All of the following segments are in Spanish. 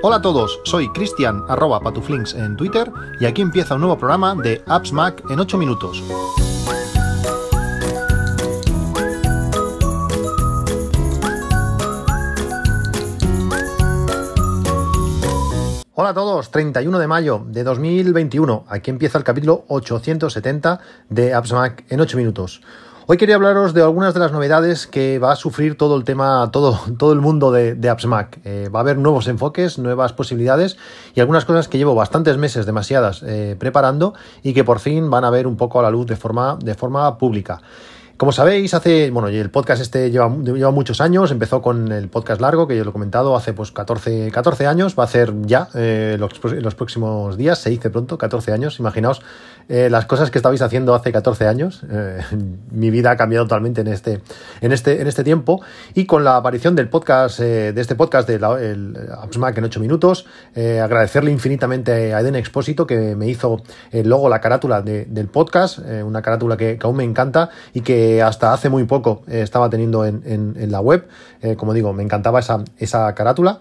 Hola a todos, soy Cristian arroba patuflinks en Twitter y aquí empieza un nuevo programa de Apps Mac en 8 minutos. Hola a todos, 31 de mayo de 2021. Aquí empieza el capítulo 870 de Apps Mac en 8 minutos. Hoy quería hablaros de algunas de las novedades que va a sufrir todo el tema, todo, todo el mundo de, de Apps Mac. Eh, va a haber nuevos enfoques, nuevas posibilidades y algunas cosas que llevo bastantes meses, demasiadas, eh, preparando y que por fin van a ver un poco a la luz de forma, de forma pública. Como sabéis, hace, bueno, el podcast este lleva, lleva, muchos años, empezó con el podcast largo, que yo lo he comentado, hace pues 14, 14 años, va a hacer ya eh, los, los, próximos días, se dice pronto, 14 años, imaginaos eh, las cosas que estabais haciendo hace 14 años, eh, mi vida ha cambiado totalmente en este, en este, en este tiempo, y con la aparición del podcast, eh, de este podcast de la, el AppsMac en 8 minutos, agradecerle infinitamente a Eden Expósito que me hizo el logo, la carátula de, del podcast, una carátula que aún me encanta y que hasta hace muy poco eh, estaba teniendo en, en, en la web. Eh, como digo, me encantaba esa, esa carátula.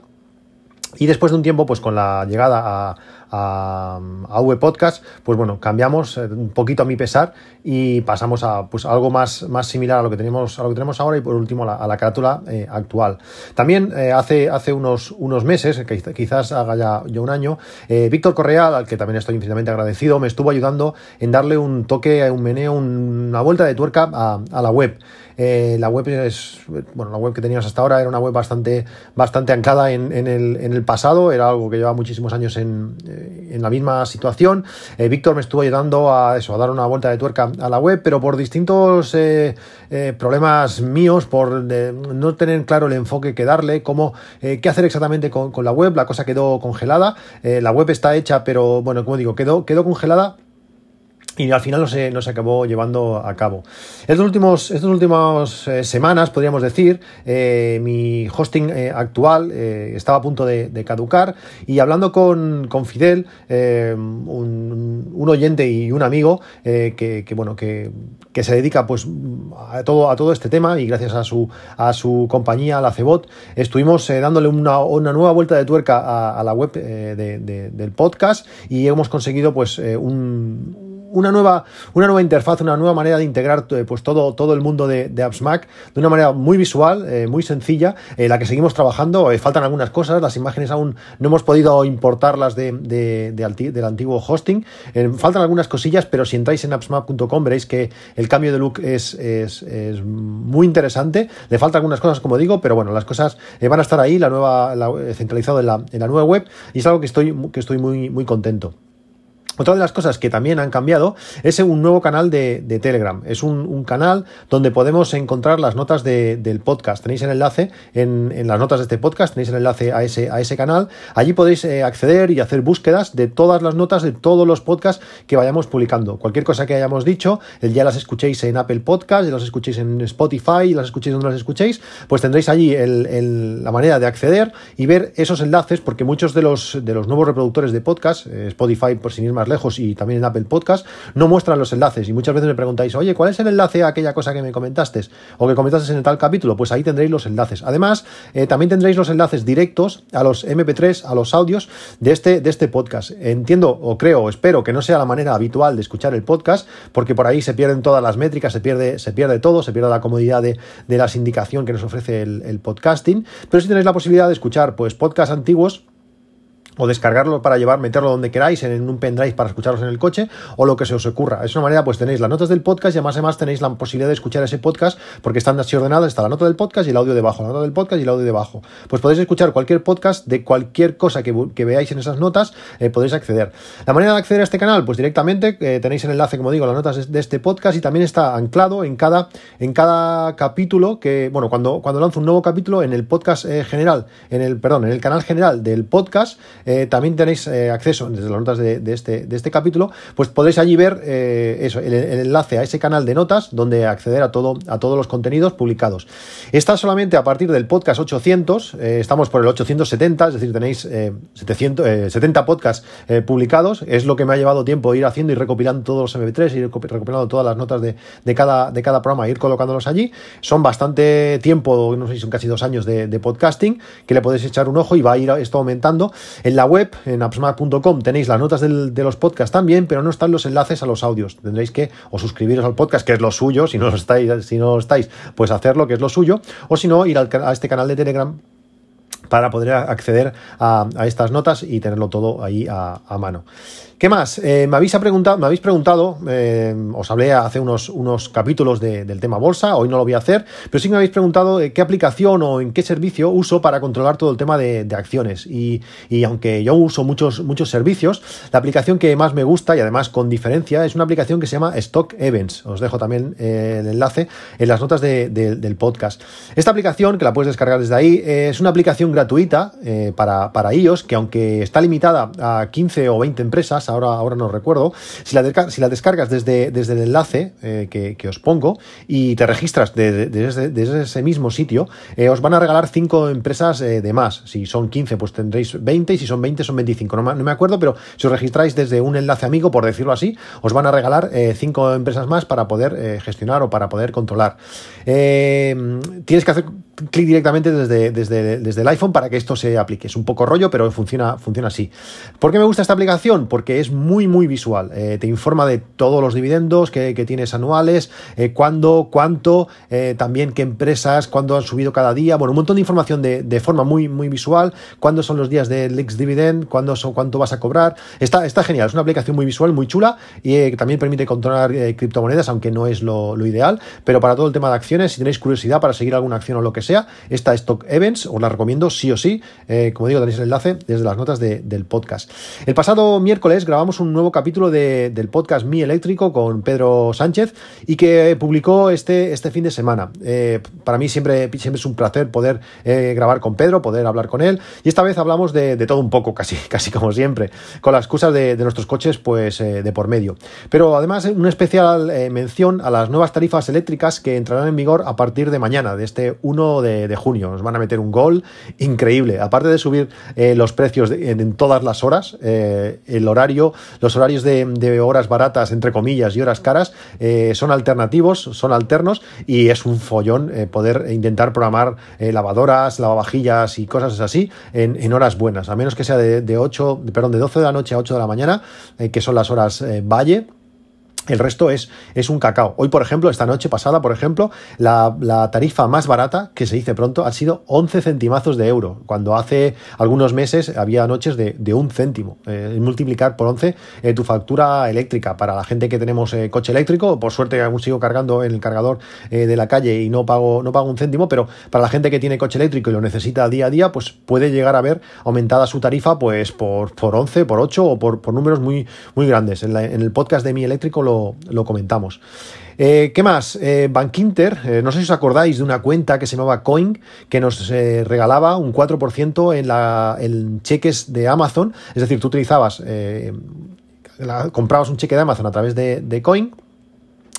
Y después de un tiempo, pues con la llegada a, a, a V Podcast, pues bueno, cambiamos eh, un poquito a mi pesar y pasamos a pues algo más, más similar a lo que tenemos, a lo que tenemos ahora y por último a la, carátula eh, actual. También eh, hace, hace unos, unos meses, quizás haga ya, un año, Víctor Correa, al que también estoy infinitamente agradecido, me estuvo ayudando en darle un toque, un meneo, un, una vuelta de tuerca a, a la web. Eh, la web es, bueno, la web que teníamos hasta ahora era una web bastante, bastante anclada en, el, en el, pasado, era algo que llevaba muchísimos años en, eh, en la misma situación. Eh, Víctor me estuvo ayudando a eso, a dar una vuelta de tuerca a la web, pero por distintos problemas míos, por no tener claro el enfoque que darle, cómo, qué hacer exactamente con, con, la web, la cosa quedó congelada. la web está hecha, pero bueno, como digo, quedó, quedó congelada y al final no se, no se acabó llevando a cabo. Estos últimos, estas últimas eh, semanas, podríamos decir, eh, mi hosting eh, actual eh, estaba a punto de, de, caducar y hablando con, con Fidel, eh, un, un, oyente y un amigo que, que, bueno, que, que, se dedica pues, a, todo, a todo este tema y gracias a su, a su compañía, la Cebot, estuvimos dándole una, una, nueva vuelta de tuerca a, a la web de, de, del podcast y hemos conseguido pues, un una nueva, una nueva interfaz, una nueva manera de integrar eh, pues todo, todo el mundo de, Apps Mac de una manera muy visual, eh, muy sencilla, eh, la que seguimos trabajando. Eh, faltan algunas cosas, las imágenes aún no hemos podido importarlas de, de, de del antiguo hosting. Faltan algunas cosillas, pero si entráis en appsmac.com veréis que el cambio de look es, es, es, muy interesante. Le faltan algunas cosas, como digo, pero bueno, las cosas van a estar ahí, la nueva, la, centralizado en la, en la nueva web, y es algo que estoy, que estoy muy, muy contento. Otra de las cosas que también han cambiado es un nuevo canal de, Telegram. Es un, canal donde podemos encontrar las notas de, del podcast. Tenéis el enlace en, las notas de este podcast, tenéis el enlace a ese, a ese canal. Allí podéis eh, acceder y hacer búsquedas de todas las notas de todos los podcasts que vayamos publicando. Cualquier cosa que hayamos dicho, ya las escuchéis en Apple Podcast, ya las escuchéis en Spotify, las escuchéis donde las escuchéis, pues tendréis allí la manera de acceder y ver esos enlaces, porque muchos de los, de los nuevos reproductores de podcast, eh, Spotify por sin ir más lejos y también en Apple Podcast, no muestran los enlaces. Y muchas veces me preguntáis, oye, ¿cuál es el enlace a aquella cosa que me comentaste? O que comentaste en el tal capítulo. Pues ahí tendréis los enlaces. Además, eh, también tendréis los enlaces directos a los MP3, a los audios de este, de este podcast. Entiendo o creo o espero que no sea la manera habitual de escuchar el podcast, porque por ahí se pierden todas las métricas, se pierde, se pierde todo, se pierde la comodidad de, de las indicación que nos ofrece el, el podcasting. Pero si tenéis la posibilidad de escuchar pues podcasts antiguos, o descargarlo para llevar, meterlo donde queráis, en un pendrive para escucharlos en el coche, o lo que se os ocurra. Es una manera, pues tenéis las notas del podcast y además, además tenéis la posibilidad de escuchar ese podcast porque están así ordenadas, está la nota del podcast y el audio debajo, la nota del podcast y el audio debajo. Pues podéis escuchar cualquier podcast de cualquier cosa que, que veáis en esas notas, eh, podéis acceder. La manera de acceder a este canal, pues directamente eh, tenéis el enlace, como digo, las notas de este podcast y también está anclado en cada, en cada capítulo que, bueno, cuando, cuando lanzo un nuevo capítulo en el podcast eh, general, en el, perdón, en el canal general del podcast, también tenéis acceso desde las notas de, este, de este capítulo, pues podéis allí ver eso, el, enlace a ese canal de notas donde acceder a, todo, a todos los contenidos publicados. Está solamente a partir del podcast 800, estamos por el 870, es decir, tenéis 700, 70 podcasts publicados, es lo que me ha llevado tiempo ir haciendo y recopilando todos los MP3, ir recopilando todas las notas de, de, cada, de cada programa, ir colocándolos allí. Son bastante tiempo, no sé si son casi dos años de, podcasting, que le podéis echar un ojo y va a ir esto aumentando. En la web, en appsmart.com, tenéis las notas de los podcasts también, pero no están los enlaces a los audios. Tendréis que o suscribiros al podcast, que es lo suyo, si no estáis, si no estáis, pues hacerlo, que es lo suyo, o si no, ir a este canal de Telegram para poder acceder a, estas notas y tenerlo todo ahí a, a mano. ¿Qué más? Eh, me, habéis preguntado, me habéis preguntado, eh, os hablé hace unos, unos capítulos del tema bolsa, hoy no lo voy a hacer, pero sí me habéis preguntado eh, qué aplicación o en qué servicio uso para controlar todo el tema de, acciones. Y, aunque yo uso muchos, muchos servicios, la aplicación que más me gusta y además con diferencia es una aplicación que se llama Stock Events. Os dejo también el enlace en las notas del podcast. Esta aplicación, que la puedes descargar desde ahí, es una aplicación gratuita para, para iOS que aunque está limitada a 15 o 20 empresas, ahora, ahora no recuerdo, si la, descargas desde, desde el enlace eh, que, os pongo y te registras desde, ese mismo sitio, eh, os van a regalar 5 empresas eh, de más. Si son 15, pues tendréis 20 y si son 20, son 25. No, me acuerdo, pero si os registráis desde un enlace amigo, por decirlo así, os van a regalar 5 empresas más para poder gestionar o para poder controlar. tienes que hacer clic directamente desde, desde, desde, el iPhone para que esto se aplique. Es un poco rollo, pero funciona, funciona así. ¿Por qué me gusta esta aplicación? Porque es muy, muy visual. Eh, te informa de todos los dividendos que, tienes anuales, eh, cuándo, cuánto, eh, también qué empresas, cuándo han subido cada día. Bueno, un montón de información de, forma muy, muy visual. Cuándo son los días del ex dividend, cuándo son, cuánto vas a cobrar. Está, está genial. Es una aplicación muy visual, muy chula y también permite controlar criptomonedas, aunque no es lo, ideal. Pero para todo el tema de acciones, si tenéis curiosidad para seguir alguna acción o lo que sea, esta Stock Events os la recomiendo sí o sí. Como digo, tenéis el enlace desde las notas del podcast. El pasado miércoles grabamos un nuevo capítulo del podcast Mi Eléctrico con Pedro Sánchez y que publicó este, este fin de semana. Eh, para mí siempre, siempre es un placer poder eh, grabar con Pedro, poder hablar con él. Y esta vez hablamos de, todo un poco, casi, casi como siempre, con las excusas de, nuestros coches pues de por medio. Pero además una especial mención a las nuevas tarifas eléctricas que entrarán en vigor a partir de mañana, de este 1 de, junio. Nos van a meter un gol increíble. Aparte de subir eh, los precios en, todas las horas, eh, el horario, los horarios de, horas baratas, entre comillas, y horas caras, eh, son alternativos, son alternos, y es un follón poder intentar programar lavadoras, lavavajillas y cosas así en, horas buenas, a menos que sea de, de 8, perdón, de 12 de la noche a 8 de la mañana, que son las horas valle el resto es, es un cacao. Hoy, por ejemplo, esta noche pasada, por ejemplo, la, tarifa más barata, que se dice pronto, ha sido 11 centimazos de euro, cuando hace algunos meses había noches de, un céntimo. Eh, multiplicar por 11 eh, tu factura eléctrica. Para la gente que tenemos eh, coche eléctrico, por suerte aún sigo cargando en el cargador de la calle y no pago, no pago un céntimo, pero para la gente que tiene coche eléctrico y lo necesita día a día, pues puede llegar a ver aumentada su tarifa pues por, por 11, por 8 o por, por números muy, muy grandes. En, en el podcast de mi eléctrico lo lo, comentamos. Eh, ¿Qué más? Eh, Bankinter, eh, no sé si os acordáis de una cuenta que se llamaba Coin, que nos regalaba un 4% en, la, en cheques de Amazon. Es decir, tú utilizabas, comprabas un cheque de Amazon a través de Coin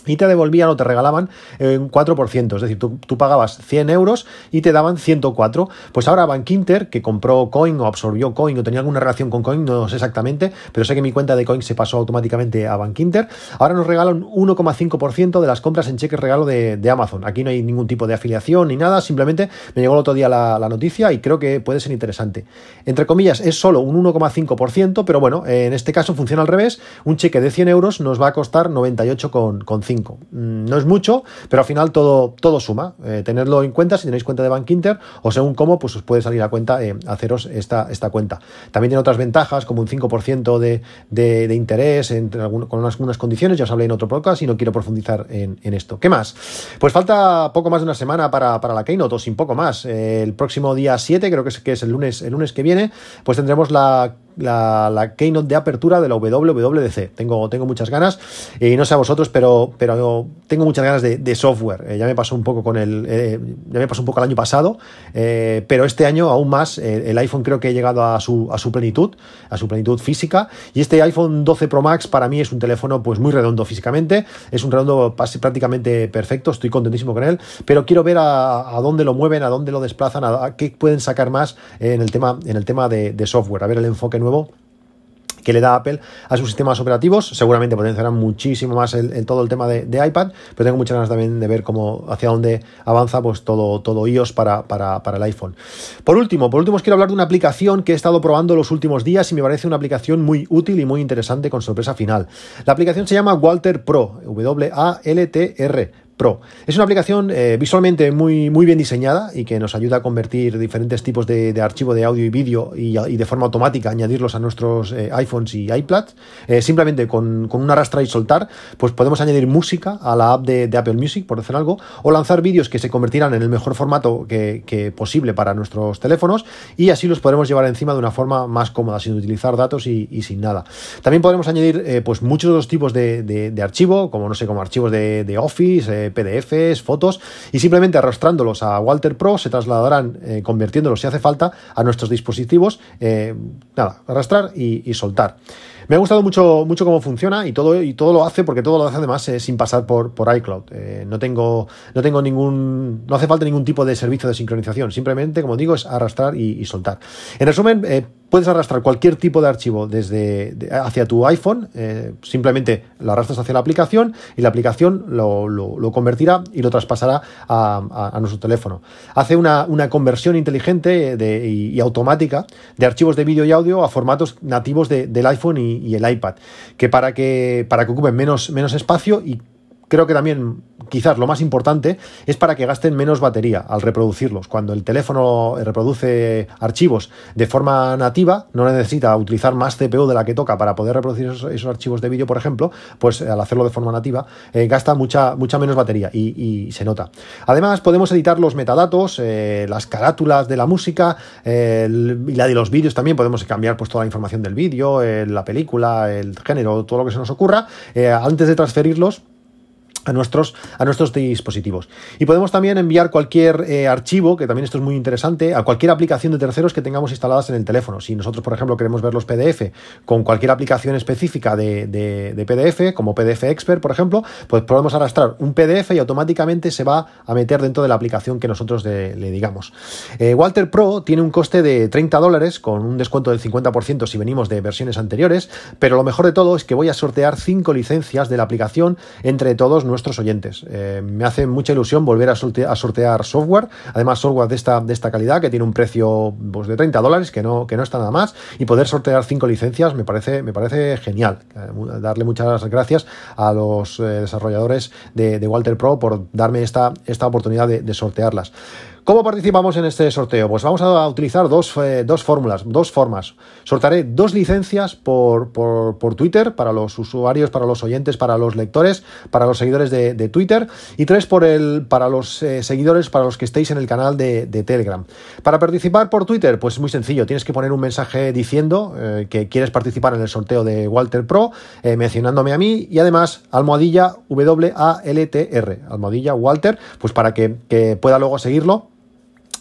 y te devolvían o te regalaban un 4%, es decir, tú, pagabas 100 euros y te daban 104. Pues ahora Bankinter, que compró Coin o absorbió Coin o tenía alguna relación con Coin, no sé exactamente, pero sé que mi cuenta de Coin se pasó automáticamente a Bankinter, ahora nos regalan 1,5% de las compras en cheques regalo de, Amazon. Aquí no hay ningún tipo de afiliación ni nada, simplemente me llegó el otro día la, noticia y creo que puede ser interesante. Entre comillas, es solo un 1,5%, pero bueno, en este caso funciona al revés, un cheque de 100 euros nos va a costar 98,5 Mm, no es mucho, pero al final todo, todo suma. Eh, tenerlo en cuenta si tenéis cuenta de Bank Inter o según cómo, pues os puede salir a cuenta eh, haceros esta, esta cuenta. También tiene otras ventajas como un 5% de, de, interés entre con unas, condiciones, ya os hablé en otro podcast y no quiero profundizar en, esto. ¿Qué más? Pues falta poco más de una semana para, la Keynote o sin poco más. Eh, el próximo día 7, creo que es, que es el lunes, el lunes que viene, pues tendremos la la, keynote de apertura de la WWDC. Tengo, tengo muchas ganas, y no sé a vosotros, pero, pero tengo muchas ganas de, software. ya me pasó un poco con el, ya me pasó un poco el año pasado, pero este año aún más, el iPhone creo que ha llegado a su, a su plenitud, a su plenitud física, y este iPhone 12 Pro Max para mí es un teléfono pues muy redondo físicamente, es un redondo prácticamente perfecto, estoy contentísimo con él, pero quiero ver a, dónde lo mueven, a dónde lo desplazan, a, qué pueden sacar más en el tema, en el tema de, de software, a ver el enfoque nuevo que le da Apple a sus sistemas operativos. Seguramente potenciarán muchísimo más el, todo el tema de, iPad, pero tengo muchas ganas también de ver cómo hacia dónde avanza pues todo, todo iOS para, para, para, el iPhone. Por último, por último os quiero hablar de una aplicación que he estado probando los últimos días y me parece una aplicación muy útil y muy interesante con sorpresa final. La aplicación se llama Walter Pro, W-A-L-T-R Pro. Es una aplicación eh, visualmente muy, muy bien diseñada y que nos ayuda a convertir diferentes tipos de, archivo de audio y vídeo y, de forma automática añadirlos a nuestros eh, iPhones y iPads. Eh, simplemente con, con, una arrastra y soltar, pues podemos añadir música a la app de, Apple Music, por decir algo, o lanzar vídeos que se convertirán en el mejor formato que, posible para nuestros teléfonos y así los podremos llevar encima de una forma más cómoda, sin utilizar datos y, sin nada. También podremos añadir pues muchos otros tipos de, de, archivo, como no sé, como archivos de, Office, PDFs, fotos, y simplemente arrastrándolos a Walter Pro se trasladarán, eh, convirtiéndolos si hace falta, a nuestros dispositivos. Eh, nada, arrastrar y, soltar. Me ha gustado mucho, mucho cómo funciona y todo, y todo lo hace porque todo lo hace además eh, sin pasar por, por iCloud. no, tengo, no tengo ningún. No hace falta ningún tipo de servicio de sincronización. Simplemente, como digo, es arrastrar y, soltar. En resumen, Puedes arrastrar cualquier tipo de archivo desde hacia tu iPhone, eh, simplemente lo arrastras hacia la aplicación y la aplicación lo, convertirá y lo traspasará a, nuestro teléfono. Hace una, conversión inteligente y, automática de archivos de vídeo y audio a formatos nativos del iPhone y, el iPad, que para que, para que ocupen menos, menos espacio y creo que también quizás lo más importante es para que gasten menos batería al reproducirlos. Cuando el teléfono reproduce archivos de forma nativa, no necesita utilizar más CPU de la que toca para poder reproducir esos, archivos de vídeo, por ejemplo, pues al hacerlo de forma nativa eh, gasta mucha, mucha menos batería y, se nota. Además, podemos editar los metadatos, eh, las carátulas de la música y la de los vídeos también. Podemos cambiar pues, toda la información del vídeo, eh, la película, el género, todo lo que se nos ocurra, antes de transferirlos a nuestros, a nuestros dispositivos. Y podemos también enviar cualquier eh, archivo, que también esto es muy interesante, a cualquier aplicación de terceros que tengamos instaladas en el teléfono. Si nosotros, por ejemplo, queremos ver los PDF con cualquier aplicación específica de, de, PDF, como PDF Expert, por ejemplo, pues podemos arrastrar un PDF y automáticamente se va a meter dentro de la aplicación que nosotros le digamos. Eh, Walter Pro tiene un coste de 30 dólares con un descuento del 50% si venimos de versiones anteriores, pero lo mejor de todo es que voy a sortear 5 licencias de la aplicación entre todos nuestros nuestros oyentes. Eh, me hace mucha ilusión volver a, sortear, software, además software de esta, de esta calidad que tiene un precio pues, de 30 dólares, que no, que no está nada más, y poder sortear cinco licencias me parece, me parece genial. Eh, darle muchas gracias a los eh, desarrolladores de, Walter Pro por darme esta, esta oportunidad de sortearlas. ¿Cómo participamos en este sorteo? Pues vamos a utilizar dos, eh, fórmulas, dos formas. Sortaré dos licencias por, Twitter para los usuarios, para los oyentes, para los lectores, para los seguidores de, Twitter y tres por el, para los eh, seguidores, para los que estéis en el canal de, Telegram. Para participar por Twitter, pues muy sencillo, tienes que poner un mensaje diciendo eh, que quieres participar en el sorteo de Walter Pro, mencionándome a mí y además almohadilla W-A-L-T-R, almohadilla Walter, pues para que pueda luego seguirlo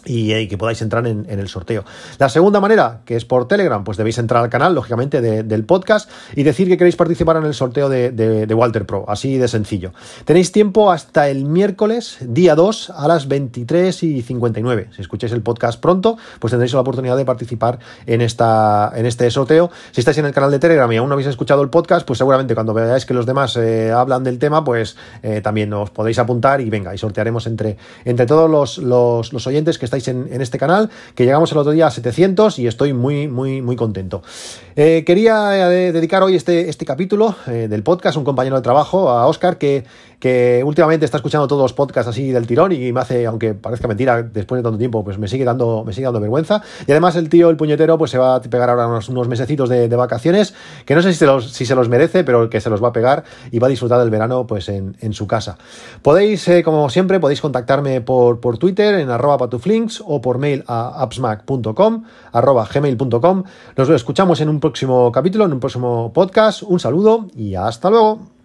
y, que podáis entrar en, el sorteo. La segunda manera, que es por Telegram, pues debéis entrar al canal, lógicamente, del podcast y decir que queréis participar en el sorteo de, Walter Pro, así de sencillo. Tenéis tiempo hasta el miércoles, día 2, a las 23 y 59. Si escucháis el podcast pronto, pues tendréis la oportunidad de participar en, esta, en este sorteo. Si estáis en el canal de Telegram y aún no habéis escuchado el podcast, pues seguramente cuando veáis que los demás eh, hablan del tema, pues eh, también os podéis apuntar y venga, y sortearemos entre, entre todos los, los, los oyentes que estáis en, este canal, que llegamos el otro día a 700 y estoy muy, muy, muy contento. Eh, quería eh, dedicar hoy este, este capítulo eh, del podcast un compañero de trabajo, a Oscar, que que últimamente está escuchando todos los podcasts así del tirón y me hace, aunque parezca mentira, después de tanto tiempo, pues me sigue dando, me sigue dando vergüenza. Y además el tío, el puñetero, pues se va a pegar ahora unos, unos mesecitos de, vacaciones, que no sé si se, los, si se los merece, pero que se los va a pegar y va a disfrutar del verano pues en, su casa. Podéis, eh, como siempre, podéis contactarme por, por Twitter en arroba patuflinks o por mail a appsmac.com, arroba gmail.com. Nos escuchamos en un próximo capítulo, en un próximo podcast. Un saludo y hasta luego.